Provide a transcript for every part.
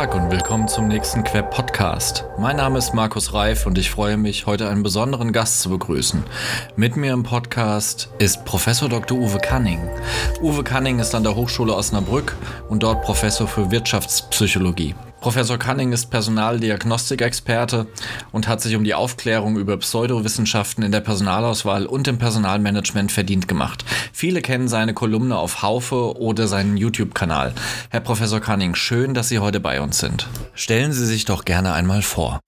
Tag und willkommen zum nächsten Queb Podcast. Mein Name ist Markus Reif und ich freue mich, heute einen besonderen Gast zu begrüßen. Mit mir im Podcast ist Professor Dr. Uwe Canning. Uwe Canning ist an der Hochschule Osnabrück und dort Professor für Wirtschaftspsychologie. Professor Canning ist Personaldiagnostikexperte und hat sich um die Aufklärung über Pseudowissenschaften in der Personalauswahl und im Personalmanagement verdient gemacht. Viele kennen seine Kolumne auf Haufe oder seinen YouTube-Kanal. Herr Professor Canning, schön, dass Sie heute bei uns sind. Stellen Sie sich doch gerne einmal vor.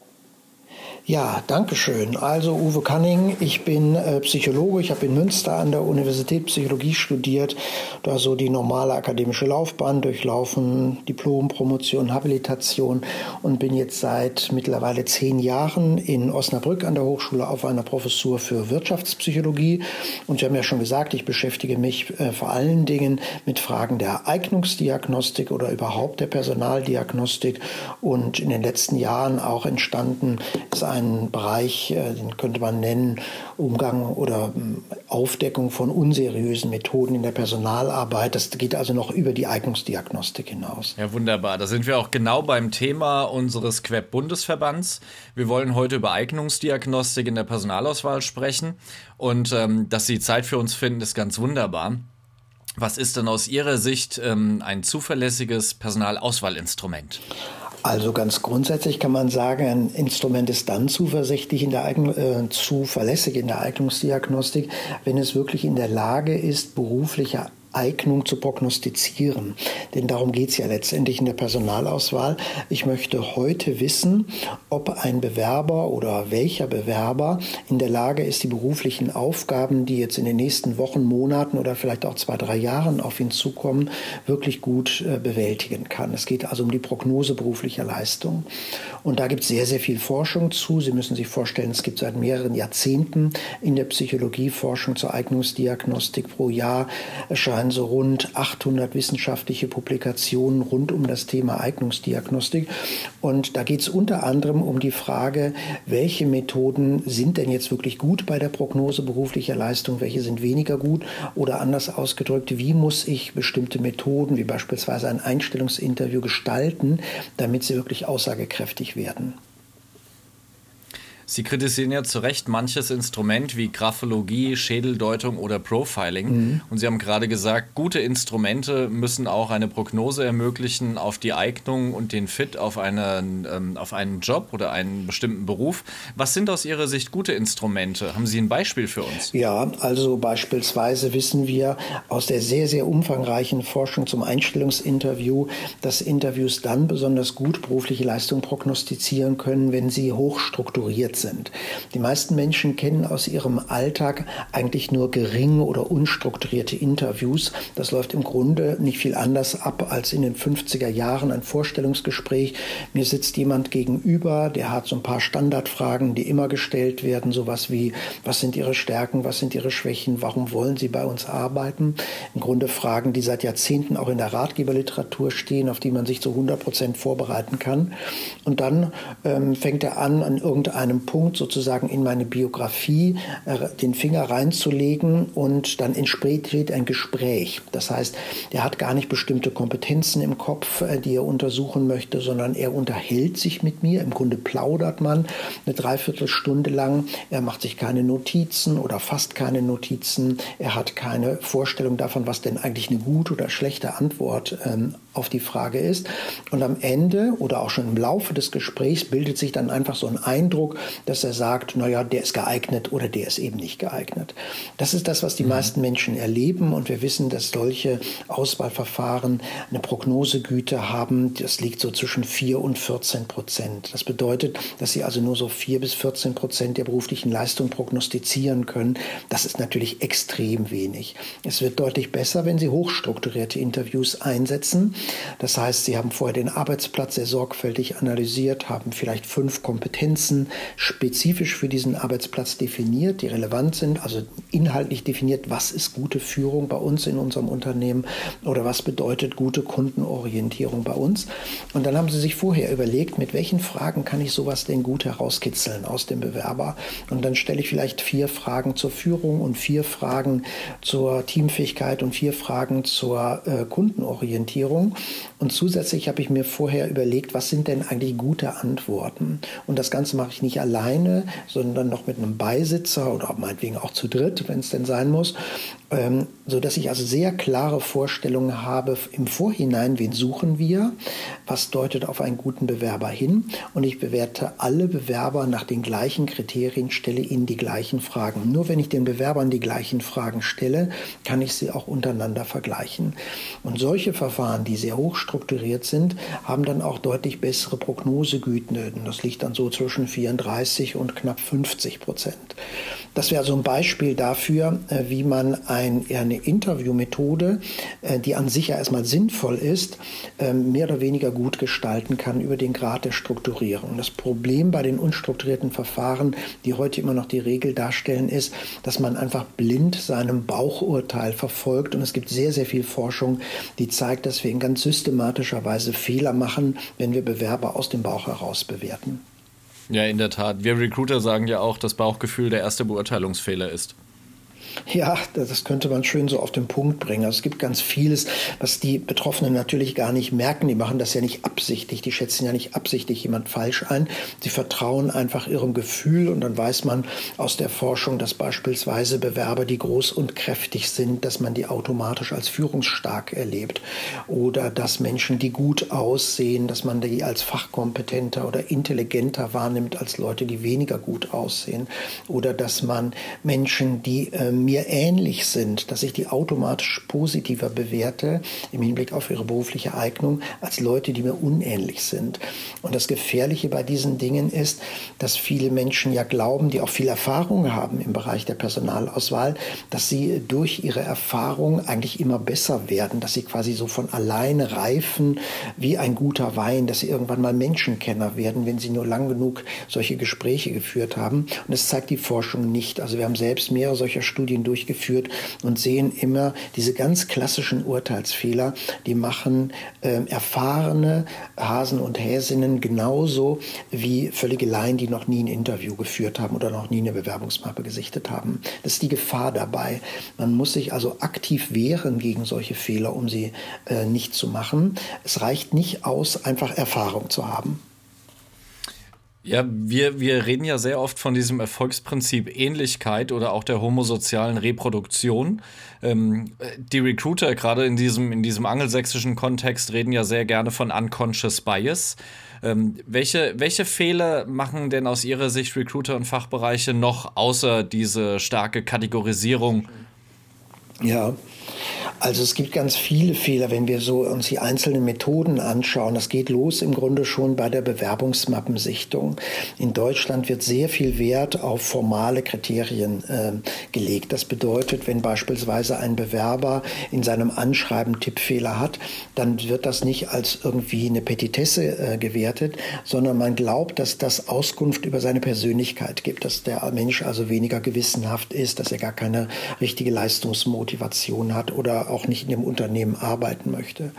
Ja, danke schön. Also Uwe Canning, ich bin äh, Psychologe, ich habe in Münster an der Universität Psychologie studiert, da so die normale akademische Laufbahn durchlaufen, Diplom, Promotion, Habilitation und bin jetzt seit mittlerweile zehn Jahren in Osnabrück an der Hochschule auf einer Professur für Wirtschaftspsychologie. Und Sie haben ja schon gesagt, ich beschäftige mich äh, vor allen Dingen mit Fragen der Eignungsdiagnostik oder überhaupt der Personaldiagnostik. Und in den letzten Jahren auch entstanden ist ein Bereich, äh, den könnte man nennen, Umgang oder ähm, Aufdeckung von unseriösen Methoden in der Personalarbeit. Das geht also noch über die Eignungsdiagnostik hinaus. Ja, wunderbar. Da sind wir auch genau beim Thema unseres Queb-Bundesverbands. Wir wollen heute über Eignungsdiagnostik in der Personalauswahl sprechen. Und ähm, dass Sie Zeit für uns finden, ist ganz wunderbar. Was ist denn aus Ihrer Sicht ähm, ein zuverlässiges Personalauswahlinstrument? Also ganz grundsätzlich kann man sagen, ein Instrument ist dann zuversichtlich in der Eignung, äh, zuverlässig in der Eignungsdiagnostik, wenn es wirklich in der Lage ist, berufliche Eignung zu prognostizieren. Denn darum geht es ja letztendlich in der Personalauswahl. Ich möchte heute wissen, ob ein Bewerber oder welcher Bewerber in der Lage ist, die beruflichen Aufgaben, die jetzt in den nächsten Wochen, Monaten oder vielleicht auch zwei, drei Jahren auf ihn zukommen, wirklich gut äh, bewältigen kann. Es geht also um die Prognose beruflicher Leistung. Und da gibt es sehr, sehr viel Forschung zu. Sie müssen sich vorstellen, es gibt seit mehreren Jahrzehnten in der Psychologie Forschung zur Eignungsdiagnostik pro Jahr erscheinen erscheinen so rund 800 wissenschaftliche Publikationen rund um das Thema Eignungsdiagnostik. Und da geht es unter anderem um die Frage, welche Methoden sind denn jetzt wirklich gut bei der Prognose beruflicher Leistung, welche sind weniger gut oder anders ausgedrückt, wie muss ich bestimmte Methoden, wie beispielsweise ein Einstellungsinterview gestalten, damit sie wirklich aussagekräftig werden. Sie kritisieren ja zu Recht manches Instrument wie Graphologie, Schädeldeutung oder Profiling. Mhm. Und Sie haben gerade gesagt, gute Instrumente müssen auch eine Prognose ermöglichen auf die Eignung und den Fit auf einen, ähm, auf einen Job oder einen bestimmten Beruf. Was sind aus Ihrer Sicht gute Instrumente? Haben Sie ein Beispiel für uns? Ja, also beispielsweise wissen wir aus der sehr, sehr umfangreichen Forschung zum Einstellungsinterview, dass Interviews dann besonders gut berufliche Leistung prognostizieren können, wenn sie hochstrukturiert sind sind. Die meisten Menschen kennen aus ihrem Alltag eigentlich nur geringe oder unstrukturierte Interviews. Das läuft im Grunde nicht viel anders ab als in den 50er Jahren ein Vorstellungsgespräch. Mir sitzt jemand gegenüber, der hat so ein paar Standardfragen, die immer gestellt werden, sowas wie, was sind Ihre Stärken, was sind Ihre Schwächen, warum wollen Sie bei uns arbeiten? Im Grunde Fragen, die seit Jahrzehnten auch in der Ratgeberliteratur stehen, auf die man sich zu 100 Prozent vorbereiten kann. Und dann ähm, fängt er an, an irgendeinem Punkt sozusagen in meine Biografie äh, den Finger reinzulegen und dann entsteht ein Gespräch. Das heißt, er hat gar nicht bestimmte Kompetenzen im Kopf, äh, die er untersuchen möchte, sondern er unterhält sich mit mir. Im Grunde plaudert man eine Dreiviertelstunde lang. Er macht sich keine Notizen oder fast keine Notizen. Er hat keine Vorstellung davon, was denn eigentlich eine gute oder schlechte Antwort ähm, auf die Frage ist. Und am Ende oder auch schon im Laufe des Gesprächs bildet sich dann einfach so ein Eindruck, dass er sagt, naja, der ist geeignet oder der ist eben nicht geeignet. Das ist das, was die mhm. meisten Menschen erleben und wir wissen, dass solche Auswahlverfahren eine Prognosegüte haben, das liegt so zwischen 4 und 14 Prozent. Das bedeutet, dass sie also nur so 4 bis 14 Prozent der beruflichen Leistung prognostizieren können. Das ist natürlich extrem wenig. Es wird deutlich besser, wenn sie hochstrukturierte Interviews einsetzen. Das heißt, sie haben vorher den Arbeitsplatz sehr sorgfältig analysiert, haben vielleicht fünf Kompetenzen, spezifisch für diesen Arbeitsplatz definiert, die relevant sind, also inhaltlich definiert, was ist gute Führung bei uns in unserem Unternehmen oder was bedeutet gute Kundenorientierung bei uns. Und dann haben sie sich vorher überlegt, mit welchen Fragen kann ich sowas denn gut herauskitzeln aus dem Bewerber. Und dann stelle ich vielleicht vier Fragen zur Führung und vier Fragen zur Teamfähigkeit und vier Fragen zur äh, Kundenorientierung. Und zusätzlich habe ich mir vorher überlegt, was sind denn eigentlich gute Antworten? Und das Ganze mache ich nicht alleine, sondern noch mit einem Beisitzer oder meinetwegen auch zu dritt, wenn es denn sein muss. Ähm, so dass ich also sehr klare Vorstellungen habe im Vorhinein, wen suchen wir, was deutet auf einen guten Bewerber hin und ich bewerte alle Bewerber nach den gleichen Kriterien, stelle ihnen die gleichen Fragen. Nur wenn ich den Bewerbern die gleichen Fragen stelle, kann ich sie auch untereinander vergleichen. Und solche Verfahren, die sehr hoch strukturiert sind, haben dann auch deutlich bessere Prognosegüten. Das liegt dann so zwischen 34 und knapp 50 Prozent. Das wäre so ein Beispiel dafür, äh, wie man ein, eine Interviewmethode, äh, die an sich ja erstmal sinnvoll ist, ähm, mehr oder weniger gut gestalten kann über den Grad der Strukturierung. Das Problem bei den unstrukturierten Verfahren, die heute immer noch die Regel darstellen, ist, dass man einfach blind seinem Bauchurteil verfolgt. Und es gibt sehr, sehr viel Forschung, die zeigt, dass wir in ganz systematischer Weise Fehler machen, wenn wir Bewerber aus dem Bauch heraus bewerten. Ja, in der Tat. Wir Recruiter sagen ja auch, dass Bauchgefühl der erste Beurteilungsfehler ist. Ja, das könnte man schön so auf den Punkt bringen. Also es gibt ganz vieles, was die Betroffenen natürlich gar nicht merken. Die machen das ja nicht absichtlich. Die schätzen ja nicht absichtlich jemand falsch ein. Sie vertrauen einfach ihrem Gefühl und dann weiß man aus der Forschung, dass beispielsweise Bewerber, die groß und kräftig sind, dass man die automatisch als führungsstark erlebt. Oder dass Menschen, die gut aussehen, dass man die als fachkompetenter oder intelligenter wahrnimmt als Leute, die weniger gut aussehen. Oder dass man Menschen, die ähm, mir ähnlich sind, dass ich die automatisch positiver bewerte im Hinblick auf ihre berufliche Eignung als Leute, die mir unähnlich sind. Und das Gefährliche bei diesen Dingen ist, dass viele Menschen ja glauben, die auch viel Erfahrung haben im Bereich der Personalauswahl, dass sie durch ihre Erfahrung eigentlich immer besser werden, dass sie quasi so von alleine reifen wie ein guter Wein, dass sie irgendwann mal Menschenkenner werden, wenn sie nur lang genug solche Gespräche geführt haben. Und das zeigt die Forschung nicht. Also wir haben selbst mehrere solcher Studien Studien durchgeführt und sehen immer diese ganz klassischen Urteilsfehler, die machen äh, erfahrene Hasen und Häsinnen genauso wie völlige Laien, die noch nie ein Interview geführt haben oder noch nie eine Bewerbungsmappe gesichtet haben. Das ist die Gefahr dabei. Man muss sich also aktiv wehren gegen solche Fehler, um sie äh, nicht zu machen. Es reicht nicht aus, einfach Erfahrung zu haben. Ja, wir, wir reden ja sehr oft von diesem Erfolgsprinzip Ähnlichkeit oder auch der homosozialen Reproduktion. Ähm, die Recruiter, gerade in diesem, in diesem angelsächsischen Kontext, reden ja sehr gerne von Unconscious Bias. Ähm, welche, welche Fehler machen denn aus Ihrer Sicht Recruiter und Fachbereiche noch außer diese starke Kategorisierung? Ja, also es gibt ganz viele Fehler, wenn wir so uns die einzelnen Methoden anschauen. Das geht los im Grunde schon bei der Bewerbungsmappensichtung. In Deutschland wird sehr viel Wert auf formale Kriterien äh, gelegt. Das bedeutet, wenn beispielsweise ein Bewerber in seinem Anschreiben Tippfehler hat, dann wird das nicht als irgendwie eine Petitesse äh, gewertet, sondern man glaubt, dass das Auskunft über seine Persönlichkeit gibt, dass der Mensch also weniger gewissenhaft ist, dass er gar keine richtige Leistungsmotivation hat oder auch nicht in dem Unternehmen arbeiten möchte.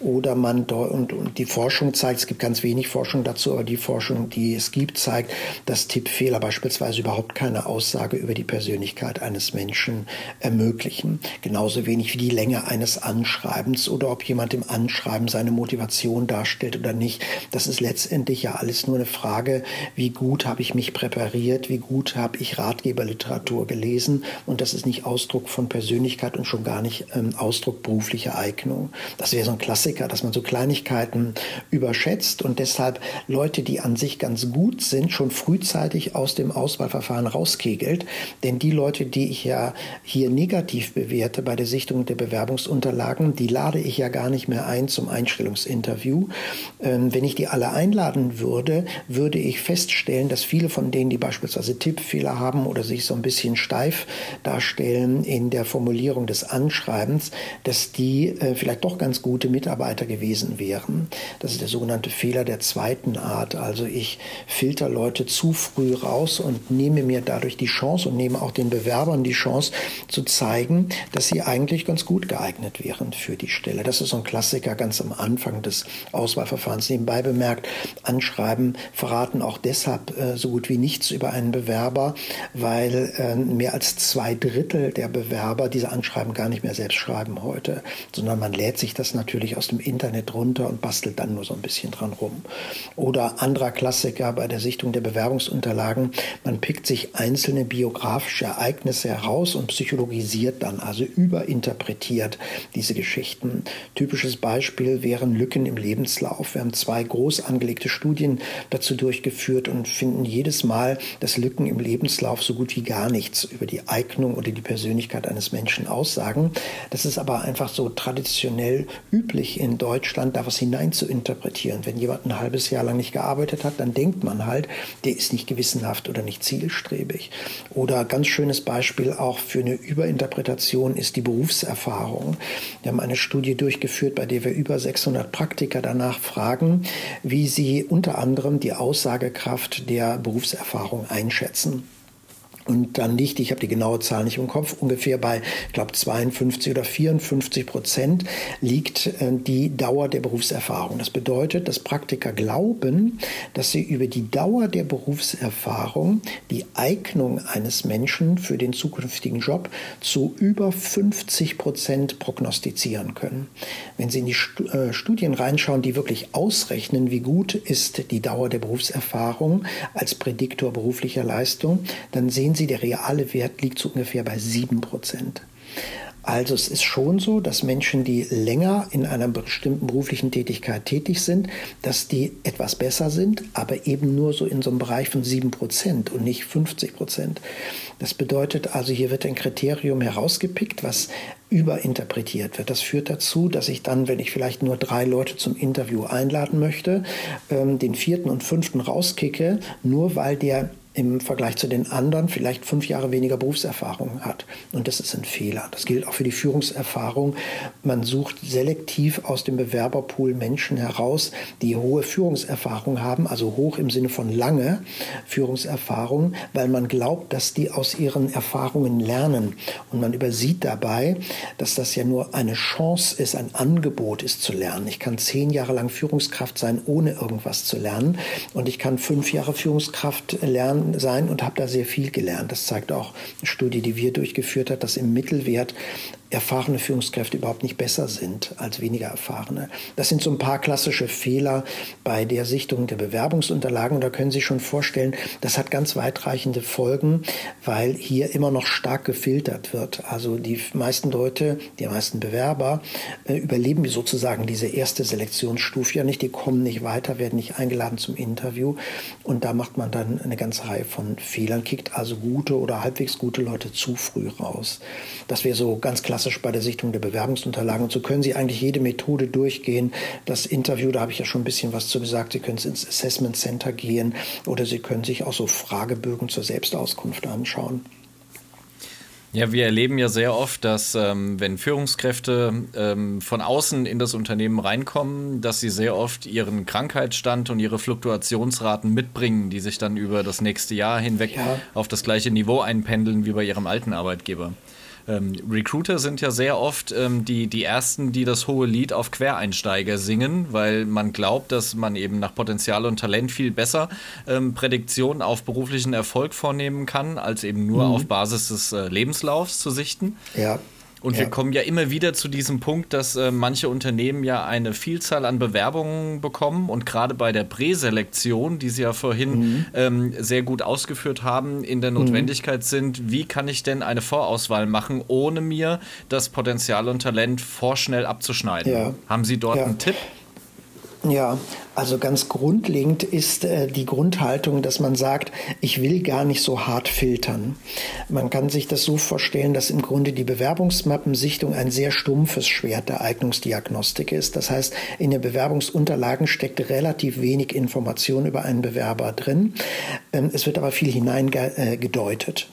Oder man und, und die Forschung zeigt, es gibt ganz wenig Forschung dazu, aber die Forschung, die es gibt, zeigt, dass Tippfehler beispielsweise überhaupt keine Aussage über die Persönlichkeit eines Menschen ermöglichen. Genauso wenig wie die Länge eines Anschreibens oder ob jemand im Anschreiben seine Motivation darstellt oder nicht. Das ist letztendlich ja alles nur eine Frage, wie gut habe ich mich präpariert, wie gut habe ich Ratgeberliteratur gelesen und das ist nicht Ausdruck von Persönlichkeit und schon gar nicht ähm, Ausdruck berufliche Eignung. Das wäre so ein Klassiker, dass man so Kleinigkeiten überschätzt und deshalb Leute, die an sich ganz gut sind, schon frühzeitig aus dem Auswahlverfahren rauskegelt. Denn die Leute, die ich ja hier negativ bewerte bei der Sichtung der Bewerbungsunterlagen, die lade ich ja gar nicht mehr ein zum Einstellungsinterview. Ähm, wenn ich die alle einladen würde, würde ich feststellen, dass viele von denen, die beispielsweise Tippfehler haben oder sich so ein bisschen steif darstellen in der Formulierung des Anschreibens, dass die äh, vielleicht doch ganz gute Mitarbeiter gewesen wären. Das ist der sogenannte Fehler der zweiten Art. Also ich filter Leute zu früh raus und nehme mir dadurch die Chance und nehme auch den Bewerbern die Chance zu zeigen, dass sie eigentlich ganz gut geeignet wären für die Stelle. Das ist so ein Klassiker ganz am Anfang des Auswahlverfahrens. Nebenbei bemerkt, Anschreiben verraten auch deshalb äh, so gut wie nichts über einen Bewerber, weil äh, mehr als zwei Drittel der Bewerber diese Anschreiben gar nicht mehr selbst schreiben heute, sondern man lädt sich das natürlich aus dem Internet runter und bastelt dann nur so ein bisschen dran rum. Oder anderer Klassiker bei der Sichtung der Bewerbungsunterlagen, man pickt sich einzelne biografische Ereignisse heraus und psychologisiert dann, also überinterpretiert diese Geschichten. Typisches Beispiel wären Lücken im Lebenslauf. Wir haben zwei groß angelegte Studien dazu durchgeführt und finden jedes Mal, dass Lücken im Lebenslauf so gut wie gar nichts über die Eignung oder die Persönlichkeit eines Menschen aussagen. Das ist aber einfach so traditionell üblich in Deutschland, da was hinein zu interpretieren. Wenn jemand ein halbes Jahr lang nicht gearbeitet hat, dann denkt man halt, der ist nicht gewissenhaft oder nicht zielstrebig. Oder ganz schönes Beispiel auch für eine Überinterpretation ist die Berufserfahrung. Wir haben eine Studie durchgeführt, bei der wir über 600 Praktiker danach fragen, wie sie unter anderem die Aussagekraft der Berufserfahrung einschätzen. Und dann liegt, ich habe die genaue Zahl nicht im Kopf, ungefähr bei, ich glaube, 52 oder 54 Prozent liegt äh, die Dauer der Berufserfahrung. Das bedeutet, dass Praktiker glauben, dass sie über die Dauer der Berufserfahrung die Eignung eines Menschen für den zukünftigen Job zu über 50 Prozent prognostizieren können. Wenn Sie in die äh, Studien reinschauen, die wirklich ausrechnen, wie gut ist die Dauer der Berufserfahrung als Prädiktor beruflicher Leistung, dann sehen sehen Sie, der reale Wert liegt so ungefähr bei 7 Prozent. Also es ist schon so, dass Menschen, die länger in einer bestimmten beruflichen Tätigkeit tätig sind, dass die etwas besser sind, aber eben nur so in so einem Bereich von 7 Prozent und nicht 50 Prozent. Das bedeutet also, hier wird ein Kriterium herausgepickt, was überinterpretiert wird. Das führt dazu, dass ich dann, wenn ich vielleicht nur drei Leute zum Interview einladen möchte, ähm, den vierten und fünften rauskicke, nur weil der im Vergleich zu den anderen vielleicht fünf Jahre weniger Berufserfahrung hat. Und das ist ein Fehler. Das gilt auch für die Führungserfahrung. Man sucht selektiv aus dem Bewerberpool Menschen heraus, die hohe Führungserfahrung haben, also hoch im Sinne von lange Führungserfahrung, weil man glaubt, dass die aus ihren Erfahrungen lernen. Und man übersieht dabei, dass das ja nur eine Chance ist, ein Angebot ist zu lernen. Ich kann zehn Jahre lang Führungskraft sein, ohne irgendwas zu lernen. Und ich kann fünf Jahre Führungskraft lernen, sein und habe da sehr viel gelernt. Das zeigt auch eine Studie, die wir durchgeführt haben, dass im Mittelwert erfahrene Führungskräfte überhaupt nicht besser sind als weniger erfahrene. Das sind so ein paar klassische Fehler bei der Sichtung der Bewerbungsunterlagen. Und da können Sie sich schon vorstellen, das hat ganz weitreichende Folgen, weil hier immer noch stark gefiltert wird. Also die meisten Leute, die meisten Bewerber äh, überleben sozusagen diese erste Selektionsstufe ja nicht. Die kommen nicht weiter, werden nicht eingeladen zum Interview. Und da macht man dann eine ganze Reihe von Fehlern, kickt also gute oder halbwegs gute Leute zu früh raus. Das wäre so ganz klassisch klassisch bei der Sichtung der Bewerbungsunterlagen. Und so können Sie eigentlich jede Methode durchgehen. Das Interview, da habe ich ja schon ein bisschen was zu gesagt. Sie können ins Assessment Center gehen oder Sie können sich auch so Fragebögen zur Selbstauskunft anschauen. Ja, wir erleben ja sehr oft, dass ähm, wenn Führungskräfte ähm, von außen in das Unternehmen reinkommen, dass sie sehr oft ihren Krankheitsstand und ihre Fluktuationsraten mitbringen, die sich dann über das nächste Jahr hinweg ja. auf das gleiche Niveau einpendeln wie bei ihrem alten Arbeitgeber. Ähm, Recruiter sind ja sehr oft ähm, die, die ersten, die das hohe Lied auf Quereinsteiger singen, weil man glaubt, dass man eben nach Potenzial und Talent viel besser ähm, Prädiktionen auf beruflichen Erfolg vornehmen kann, als eben nur mhm. auf Basis des äh, Lebenslaufs zu sichten. Ja. Und ja. wir kommen ja immer wieder zu diesem Punkt, dass äh, manche Unternehmen ja eine Vielzahl an Bewerbungen bekommen und gerade bei der Präselektion, die Sie ja vorhin mhm. ähm, sehr gut ausgeführt haben, in der mhm. Notwendigkeit mhm. sind, wie kann ich denn eine Vorauswahl machen, ohne mir das Potenzial und Talent vorschnell abzuschneiden? Ja. Haben Sie dort ja. einen Tipp? Ja, also ganz grundlegend ist äh, die Grundhaltung, dass man sagt, ich will gar nicht so hart filtern. Man kann sich das so vorstellen, dass im Grunde die Bewerbungsmappensichtung ein sehr stumpfes Schwert der Eignungsdiagnostik ist. Das heißt, in den Bewerbungsunterlagen steckt relativ wenig Information über einen Bewerber drin. Ähm, es wird aber viel hineingedeutet.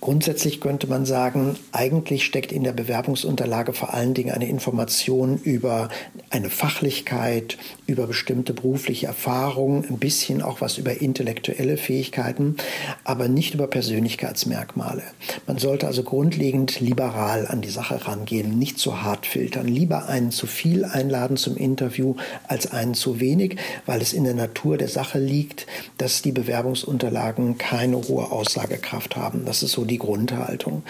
Grundsätzlich könnte man sagen, eigentlich steckt in der Bewerbungsunterlage vor allen Dingen eine Information über eine Fachlichkeit, über bestimmte berufliche Erfahrungen, ein bisschen auch was über intellektuelle Fähigkeiten. aber nicht über Persönlichkeitsmerkmale. Man sollte also grundlegend liberal an die Sache rangehen, nicht zu hart filtern. Lieber einen zu viel einladen zum Interview als einen zu wenig, weil es in der Natur der Sache liegt, dass die Bewerbungsunterlagen keine hohe Aussagekraft haben. Das ist so die Grundhaltung.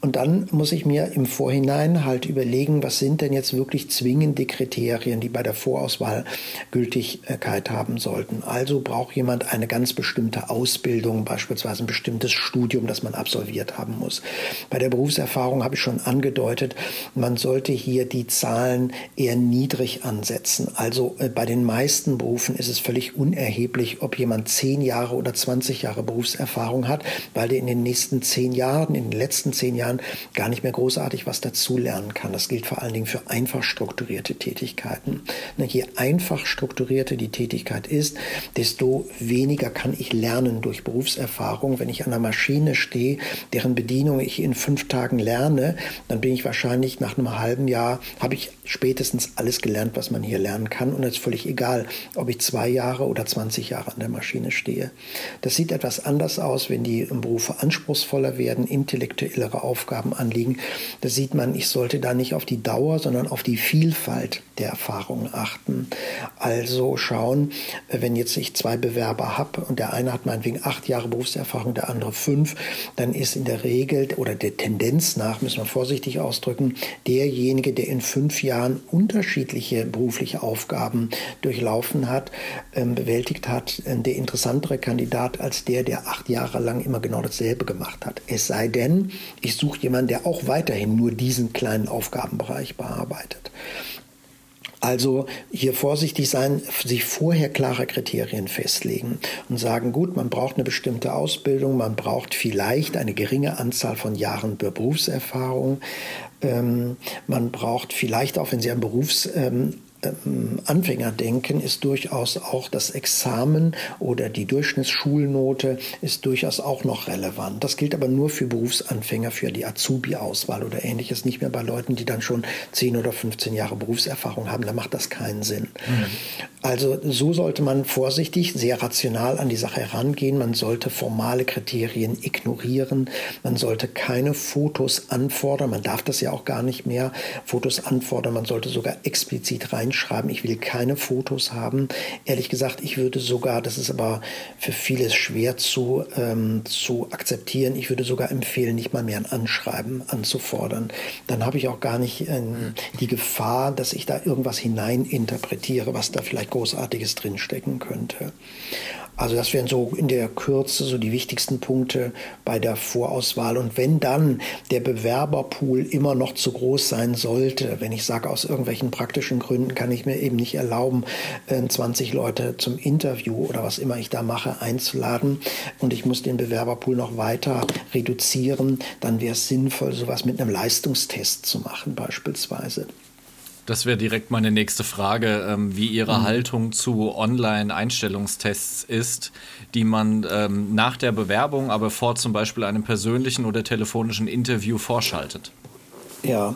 Und dann muss ich mir im Vorhinein halt überlegen, was sind denn jetzt wirklich zwingende Kriterien, die bei der Vorauswahl Gültigkeit haben sollten. Also braucht jemand eine ganz bestimmte Ausbildung, beispielsweise ein bestimmtes Studium, das man absolviert haben muss. Bei der Berufserfahrung habe ich schon angedeutet, man sollte hier die Zahlen eher niedrig ansetzen. Also äh, bei den meisten Berufen ist es völlig unerheblich, ob jemand zehn Jahre oder 20 Jahre Berufserfahrung hat, weil der in den nächsten zehn Jahren, in den letzten zehn Jahren gar nicht mehr großartig was dazulernen kann. Das gilt vor allen Dingen für einfach strukturierte Tätigkeiten. Je einfach strukturierter die Tätigkeit ist, desto weniger kann ich lernen durch Berufserfahrung. Wenn ich an einer Maschine stehe, deren Bedienung ich in fünf Tagen lerne, dann bin ich wahrscheinlich nach einem halben Jahr, habe ich spätestens alles gelernt, was man hier lernen kann. Und es ist völlig egal, ob ich zwei Jahre oder 20 Jahre an der Maschine stehe. Das sieht etwas anders aus, wenn die Berufe anspruchsvoller werden, intellektuellere Aufgaben anliegen. Da sieht man, ich sollte da nicht auf die Dauer, sondern auf die Vielfalt der Erfahrungen achten. Also schauen, wenn jetzt ich zwei Bewerber habe und der eine hat meinetwegen acht Jahre Berufserfahrung, der andere fünf, dann ist in der Regel oder der Tendenz nach, müssen wir vorsichtig ausdrücken, derjenige, der in fünf Jahren unterschiedliche berufliche Aufgaben durchlaufen hat, ähm, bewältigt hat, äh, der interessantere Kandidat als der, der acht Jahre lang immer genau dasselbe gemacht hat. Es sei denn, ich suche jemanden, der auch weiterhin nur diesen kleinen Aufgabenbereich bearbeitet. Also hier vorsichtig sein, sich vorher klare Kriterien festlegen und sagen, gut, man braucht eine bestimmte Ausbildung, man braucht vielleicht eine geringe Anzahl von Jahren Berufserfahrung, ähm, man braucht vielleicht auch, wenn Sie ein Berufs ähm, Anfängerdenken ist durchaus auch das Examen oder die Durchschnittsschulnote ist durchaus auch noch relevant. Das gilt aber nur für Berufsanfänger, für die Azubi-Auswahl oder ähnliches, nicht mehr bei Leuten, die dann schon 10 oder 15 Jahre Berufserfahrung haben. Da macht das keinen Sinn. Mhm. Also so sollte man vorsichtig, sehr rational an die Sache herangehen. Man sollte formale Kriterien ignorieren. Man sollte keine Fotos anfordern. Man darf das ja auch gar nicht mehr. Fotos anfordern. Man sollte sogar explizit rein schreiben, ich will keine Fotos haben. Ehrlich gesagt, ich würde sogar, das ist aber für vieles schwer zu, ähm, zu akzeptieren, ich würde sogar empfehlen, nicht mal mehr ein Anschreiben anzufordern. Dann habe ich auch gar nicht ähm, die Gefahr, dass ich da irgendwas hineininterpretiere, was da vielleicht Großartiges drinstecken könnte. Also das wären so in der Kürze so die wichtigsten Punkte bei der Vorauswahl. Und wenn dann der Bewerberpool immer noch zu groß sein sollte, wenn ich sage, aus irgendwelchen praktischen Gründen kann ich mir eben nicht erlauben, 20 äh, Leute zum Interview oder was immer ich da mache einzuladen und ich muss den Bewerberpool noch weiter reduzieren, dann wäre es sinnvoll, sowas mit einem Leistungstest zu machen beispielsweise. Das wäre direkt meine nächste Frage, ähm, wie Ihre mhm. Haltung zu Online-Einstellungstests ist, die man ähm, nach der Bewerbung, aber vor zum Beispiel einem persönlichen oder telefonischen Interview vorschaltet. Ja,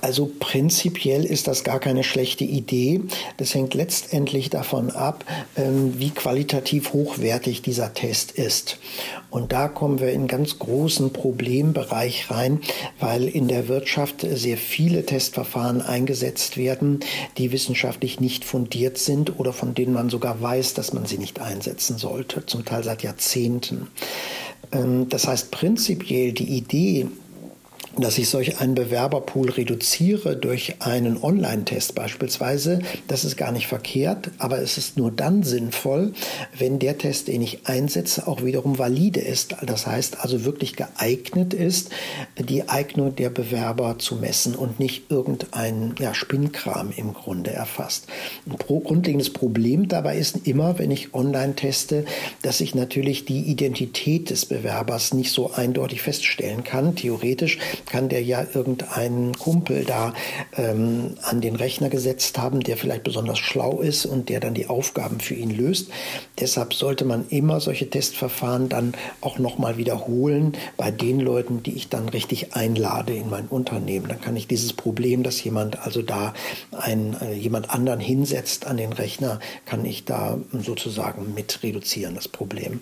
also prinzipiell ist das gar keine schlechte Idee. Das hängt letztendlich davon ab, ähm, wie qualitativ hochwertig dieser Test ist. Und da kommen wir in einen ganz großen Problembereich rein, weil in der Wirtschaft sehr viele Testverfahren eingesetzt werden, die wissenschaftlich nicht fundiert sind oder von denen man sogar weiß, dass man sie nicht einsetzen sollte, zum Teil seit Jahrzehnten. Ähm, das heißt, prinzipiell die Idee, dass ich solch einen Bewerberpool reduziere durch einen Online-Test beispielsweise, das ist gar nicht verkehrt, aber es ist nur dann sinnvoll, wenn der Test, den ich einsetze, auch wiederum valide ist. Das heißt also wirklich geeignet ist, die Eignung der Bewerber zu messen und nicht irgendein ja, Spinnkram im Grunde erfasst. Ein grundlegendes Problem dabei ist immer, wenn ich online teste, dass ich natürlich die Identität des Bewerbers nicht so eindeutig feststellen kann. Theoretisch kann der ja irgendeinen Kumpel da ähm, an den Rechner gesetzt haben, der vielleicht besonders schlau ist und der dann die Aufgaben für ihn löst. Deshalb sollte man immer solche Testverfahren dann auch nochmal wiederholen bei den Leuten, die ich dann richtig einlade in mein Unternehmen. Dann kann ich dieses Problem, dass jemand also da einen, äh, jemand anderen hinsetzt an den Rechner, kann ich da sozusagen mit reduzieren, das Problem.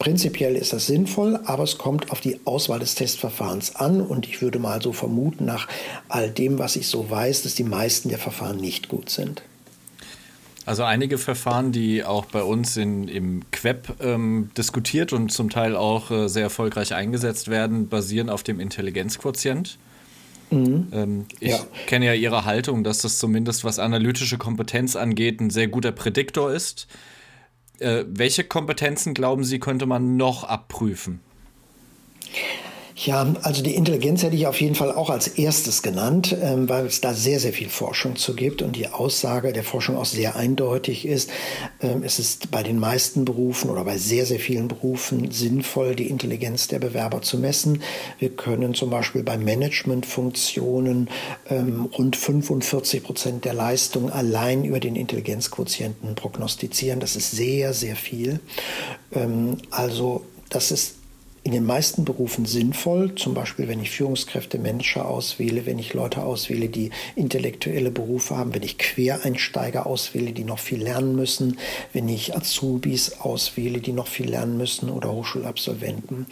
Prinzipiell ist das sinnvoll, aber es kommt auf die Auswahl des Testverfahrens an und ich würde mal so vermuten, nach all dem, was ich so weiß, dass die meisten der Verfahren nicht gut sind. Also einige Verfahren, die auch bei uns in, im Queb ähm, diskutiert und zum Teil auch äh, sehr erfolgreich eingesetzt werden, basieren auf dem Intelligenzquotient. Mhm. Ähm, ich ja. kenne ja Ihre Haltung, dass das zumindest was analytische Kompetenz angeht, ein sehr guter Prädiktor ist. Äh, welche Kompetenzen, glauben Sie, könnte man noch abprüfen? Ja, also die Intelligenz hätte ich auf jeden Fall auch als erstes genannt, ähm, weil es da sehr, sehr viel Forschung zu gibt und die Aussage der Forschung auch sehr eindeutig ist. Ähm, es ist bei den meisten Berufen oder bei sehr, sehr vielen Berufen sinnvoll, die Intelligenz der Bewerber zu messen. Wir können zum Beispiel bei Managementfunktionen ähm, rund 45 Prozent der Leistung allein über den Intelligenzquotienten prognostizieren. Das ist sehr, sehr viel. Also das ist in den meisten Berufen sinnvoll, zum Beispiel wenn ich Führungskräfte, Manager auswähle, wenn ich Leute auswähle, die intellektuelle Berufe haben, wenn ich Quereinsteiger auswähle, die noch viel lernen müssen, wenn ich Azubis auswähle, die noch viel lernen müssen oder Hochschulabsolventen.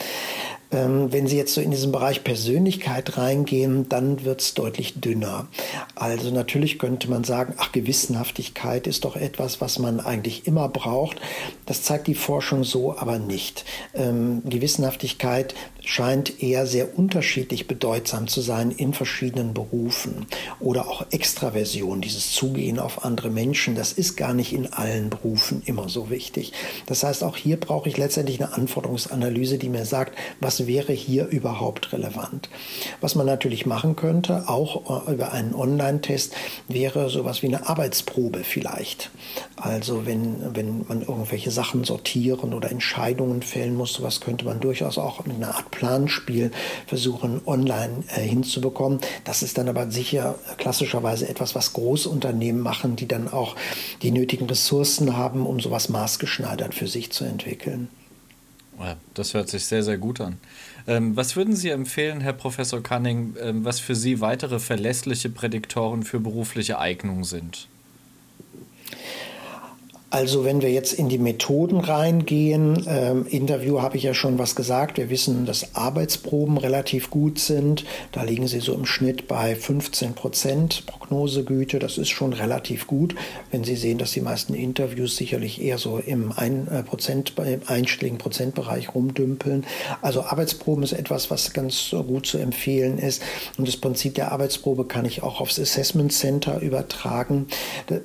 Ähm, wenn Sie jetzt so in diesen Bereich Persönlichkeit reingehen, dann wird es deutlich dünner. Also natürlich könnte man sagen, ach, Gewissenhaftigkeit ist doch etwas, was man eigentlich immer braucht. Das zeigt die Forschung so aber nicht. Ähm, Gewissenhaftigkeit scheint eher sehr unterschiedlich bedeutsam zu sein in verschiedenen Berufen. Oder auch Extraversion, dieses Zugehen auf andere Menschen, das ist gar nicht in allen Berufen immer so wichtig. Das heißt, auch hier brauche ich letztendlich eine Anforderungsanalyse, die mir sagt, was wäre hier überhaupt relevant. Was man natürlich machen könnte, auch über einen Online-Test, wäre sowas wie eine Arbeitsprobe vielleicht. Also wenn, wenn man irgendwelche Sachen sortieren oder Entscheidungen fällen muss, sowas könnte man durchaus auch mit einer Art Planspiel versuchen, online äh, hinzubekommen. Das ist dann aber sicher klassischerweise etwas, was Großunternehmen machen, die dann auch die nötigen Ressourcen haben, um sowas maßgeschneidert für sich zu entwickeln. Das hört sich sehr, sehr gut an. Ähm, was würden Sie empfehlen, Herr Professor Cunning, ähm, was für Sie weitere verlässliche Prädiktoren für berufliche Eignung sind? Also wenn wir jetzt in die Methoden reingehen, ähm, Interview habe ich ja schon was gesagt. Wir wissen, dass Arbeitsproben relativ gut sind. Da liegen sie so im Schnitt bei 15 Prozent Prognosegüte. Das ist schon relativ gut. Wenn Sie sehen, dass die meisten Interviews sicherlich eher so im, ein, äh, Prozent, im einstelligen Prozentbereich rumdümpeln. Also Arbeitsproben ist etwas, was ganz gut zu empfehlen ist. Und das Prinzip der Arbeitsprobe kann ich auch aufs Assessment Center übertragen.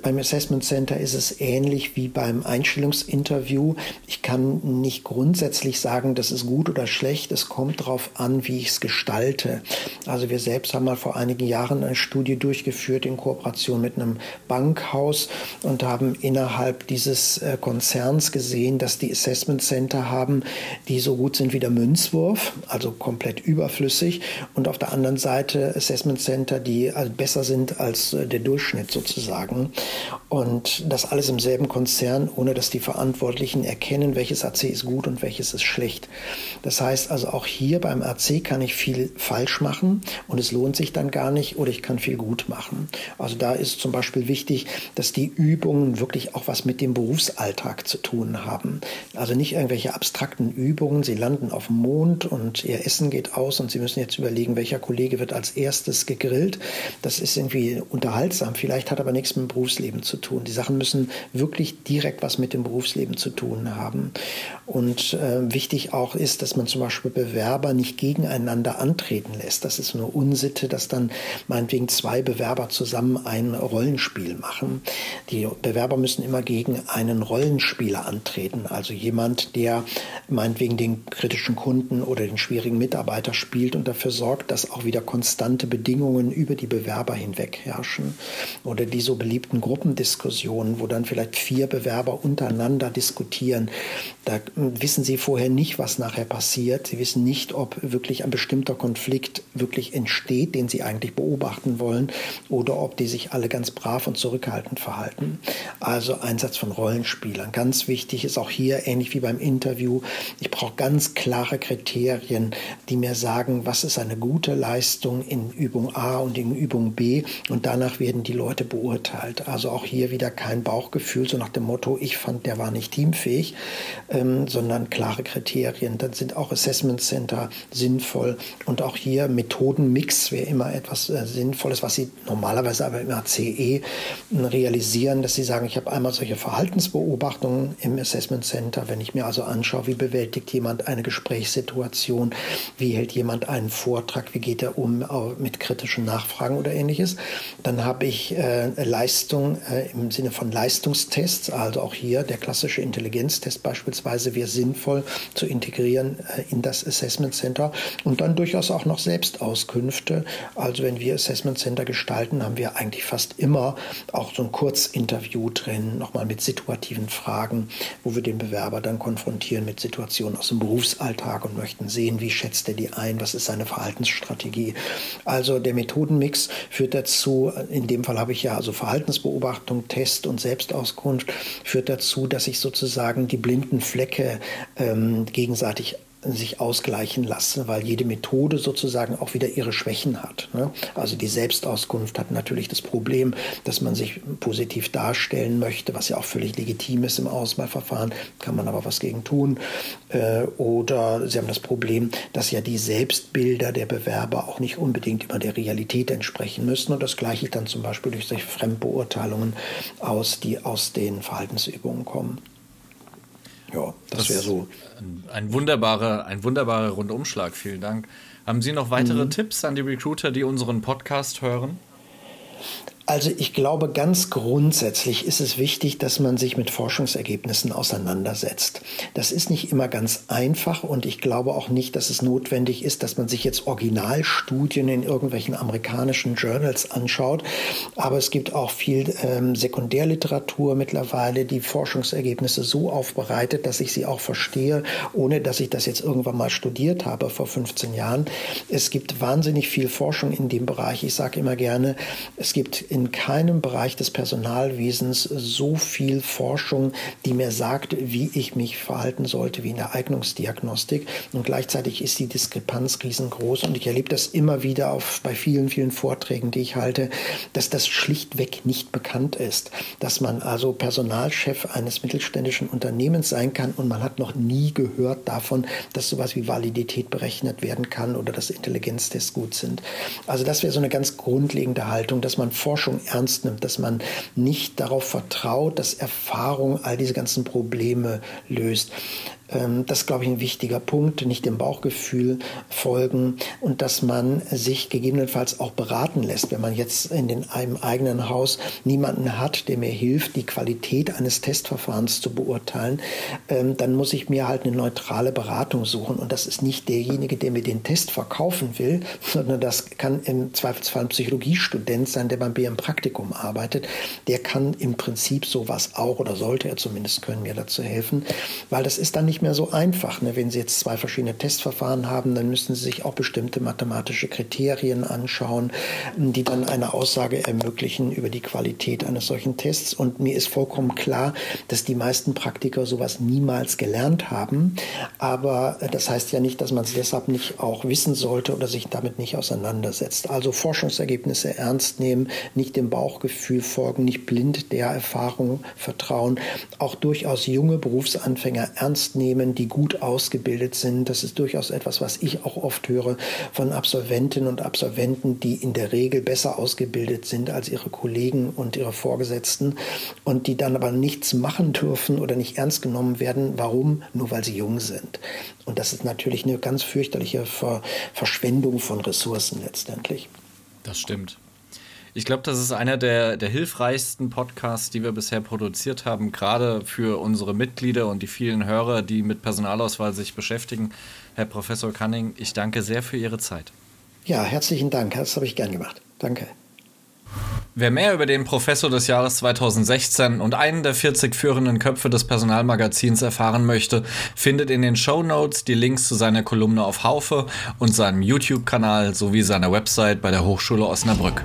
Beim Assessment Center ist es ähnlich wie beim Einstellungsinterview. Ich kann nicht grundsätzlich sagen, das ist gut oder schlecht. Es kommt darauf an, wie ich es gestalte. Also wir selbst haben mal vor einigen Jahren eine Studie durchgeführt in Kooperation mit einem Bankhaus und haben innerhalb dieses äh, Konzerns gesehen, dass die Assessment Center haben, die so gut sind wie der Münzwurf, also komplett überflüssig. Und auf der anderen Seite Assessment Center, die also besser sind als äh, der Durchschnitt sozusagen. Und das alles im selben Konzern Konzern, ohne dass die Verantwortlichen erkennen, welches AC ist gut und welches ist schlecht. Das heißt also auch hier beim AC kann ich viel falsch machen und es lohnt sich dann gar nicht oder ich kann viel gut machen. Also da ist zum Beispiel wichtig, dass die Übungen wirklich auch was mit dem Berufsalltag zu tun haben. Also nicht irgendwelche abstrakten Übungen, sie landen auf dem Mond und ihr Essen geht aus und sie müssen jetzt überlegen, welcher Kollege wird als erstes gegrillt. Das ist irgendwie unterhaltsam, vielleicht hat aber nichts mit dem Berufsleben zu tun. Die Sachen müssen wirklich direkt was mit dem Berufsleben zu tun haben. Und äh, wichtig auch ist, dass man zum Beispiel Bewerber nicht gegeneinander antreten lässt. Das ist eine Unsitte, dass dann meinetwegen zwei Bewerber zusammen ein Rollenspiel machen. Die Bewerber müssen immer gegen einen Rollenspieler antreten, also jemand, der meinetwegen den kritischen Kunden oder den schwierigen Mitarbeiter spielt und dafür sorgt, dass auch wieder konstante Bedingungen über die Bewerber hinweg herrschen. Oder die so beliebten Gruppendiskussionen, wo dann vielleicht vier vier Bewerber untereinander diskutieren. Da wissen sie vorher nicht, was nachher passiert. Sie wissen nicht, ob wirklich ein bestimmter Konflikt wirklich entsteht, den sie eigentlich beobachten wollen, oder ob die sich alle ganz brav und zurückhaltend verhalten. Also Einsatz von Rollenspielern. Ganz wichtig ist auch hier, ähnlich wie beim Interview, ich brauche ganz klare Kriterien, die mir sagen, was ist eine gute Leistung in Übung A und in Übung B. Und danach werden die Leute beurteilt. Also auch hier wieder kein Bauchgefühl, so nach dem Motto, ich fand, der war nicht teamfähig, ähm, sondern klare Kriterien. Dann sind auch Assessment Center sinnvoll und auch hier Methodenmix wäre immer etwas äh, Sinnvolles, was Sie normalerweise aber immer CE realisieren, dass Sie sagen, ich habe einmal solche Verhaltensbeobachtungen im Assessment Center, wenn ich mir also anschaue, wie bewältigt jemand eine Gesprächssituation, wie hält jemand einen Vortrag, wie geht er um äh, mit kritischen Nachfragen oder ähnliches. Dann habe ich äh, Leistung äh, im Sinne von Leistungstests, also auch hier der klassische Intelligenztest beispielsweise wäre sinnvoll zu integrieren äh, in das Assessment Center und dann durchaus auch noch Selbstauskünfte. Also wenn wir Assessment Center gestalten, haben wir eigentlich fast immer auch so ein Kurzinterview drin, nochmal mit situativen Fragen, wo wir den Bewerber dann konfrontieren mit Situationen aus dem Berufsalltag und möchten sehen, wie schätzt er die ein, was ist seine Verhaltensstrategie. Also der Methodenmix führt dazu, in dem Fall habe ich ja also Verhaltensbeobachtung, Test und Selbstauskunft, führt dazu, dass ich sozusagen die blinden Flecke ähm, gegenseitig sich ausgleichen lassen, weil jede Methode sozusagen auch wieder ihre Schwächen hat. Ne? Also die Selbstauskunft hat natürlich das Problem, dass man sich positiv darstellen möchte, was ja auch völlig legitim ist im Auswahlverfahren, kann man aber was gegen tun. Äh, oder sie haben das Problem, dass ja die Selbstbilder der Bewerber auch nicht unbedingt immer der Realität entsprechen müssen. Und das gleiche ich dann zum Beispiel durch solche Fremdbeurteilungen aus, die aus den Verhaltensübungen kommen. Ja, das, das wäre so. Ein wunderbarer, ein wunderbarer Rundumschlag. Vielen Dank. Haben Sie noch weitere mhm. Tipps an die Recruiter, die unseren Podcast hören? Also ich glaube, ganz grundsätzlich ist es wichtig, dass man sich mit Forschungsergebnissen auseinandersetzt. Das ist nicht immer ganz einfach und ich glaube auch nicht, dass es notwendig ist, dass man sich jetzt Originalstudien in irgendwelchen amerikanischen Journals anschaut. Aber es gibt auch viel ähm, Sekundärliteratur mittlerweile, die Forschungsergebnisse so aufbereitet, dass ich sie auch verstehe, ohne dass ich das jetzt irgendwann mal studiert habe vor 15 Jahren. Es gibt wahnsinnig viel Forschung in dem Bereich. Ich sage immer gerne, es gibt in keinem Bereich des Personalwesens so viel Forschung, die mir sagt, wie ich mich verhalten sollte, wie in der Eignungsdiagnostik. Und gleichzeitig ist die Diskrepanz riesengroß. Und ich erlebe das immer wieder auf, bei vielen, vielen Vorträgen, die ich halte, dass das schlichtweg nicht bekannt ist. Dass man also Personalchef eines mittelständischen Unternehmens sein kann und man hat noch nie gehört davon, dass sowas wie Validität berechnet werden kann oder dass Intelligenztests gut sind. Also das wäre so eine ganz grundlegende Haltung, dass man Forschung Forschung ernst nimmt, dass man nicht darauf vertraut, dass Erfahrung all diese ganzen Probleme löst. Ähm, das ist, glaube ich, ein wichtiger Punkt, nicht dem Bauchgefühl folgen und dass man sich gegebenenfalls auch beraten lässt. Wenn man jetzt in den, einem eigenen Haus niemanden hat, der mir hilft, die Qualität eines Testverfahrens zu beurteilen, ähm, dann muss ich mir halt eine neutrale Beratung suchen. Und das ist nicht derjenige, der mir den Test verkaufen will, sondern das kann im Zweifelsfall ein Psychologiestudent sein, der beim BM Praktikum arbeitet. Der kann im Prinzip sowas auch oder sollte er zumindest können mir dazu helfen, weil das ist dann nicht mehr so einfach. Ne? Wenn Sie jetzt zwei verschiedene Testverfahren haben, dann müssen Sie sich auch bestimmte mathematische Kriterien anschauen, die dann eine Aussage ermöglichen über die Qualität eines solchen Tests. Und mir ist vollkommen klar, dass die meisten Praktiker sowas niemals gelernt haben. Aber das heißt ja nicht, dass man es deshalb nicht auch wissen sollte oder sich damit nicht auseinandersetzt. Also Forschungsergebnisse ernst nehmen, nicht dem Bauchgefühl folgen, nicht blind der Erfahrung vertrauen, auch durchaus junge Berufsanfänger ernst nehmen Unternehmen, die gut ausgebildet sind. Das ist durchaus etwas, was ich auch oft höre von Absolventinnen und Absolventen, die in der Regel besser ausgebildet sind als ihre Kollegen und ihre Vorgesetzten und die dann aber nichts machen dürfen oder nicht ernst genommen werden. Warum? Nur weil sie jung sind. Und das ist natürlich eine ganz fürchterliche Ver Verschwendung von Ressourcen letztendlich. Das stimmt. Ich glaube, das ist einer der, der hilfreichsten Podcasts, die wir bisher produziert haben, gerade für unsere Mitglieder und die vielen Hörer, die mit Personalauswahl sich beschäftigen. Herr Professor Canning, ich danke sehr für Ihre Zeit. Ja, herzlichen Dank. Das habe ich gern gemacht. Danke. Wer mehr über den Professor des Jahres 2016 und einen der 40 führenden Köpfe des Personalmagazins erfahren möchte, findet in den Show Notes die Links zu seiner Kolumne auf Haufe und seinem YouTube-Kanal sowie seiner Website bei der Hochschule Osnabrück.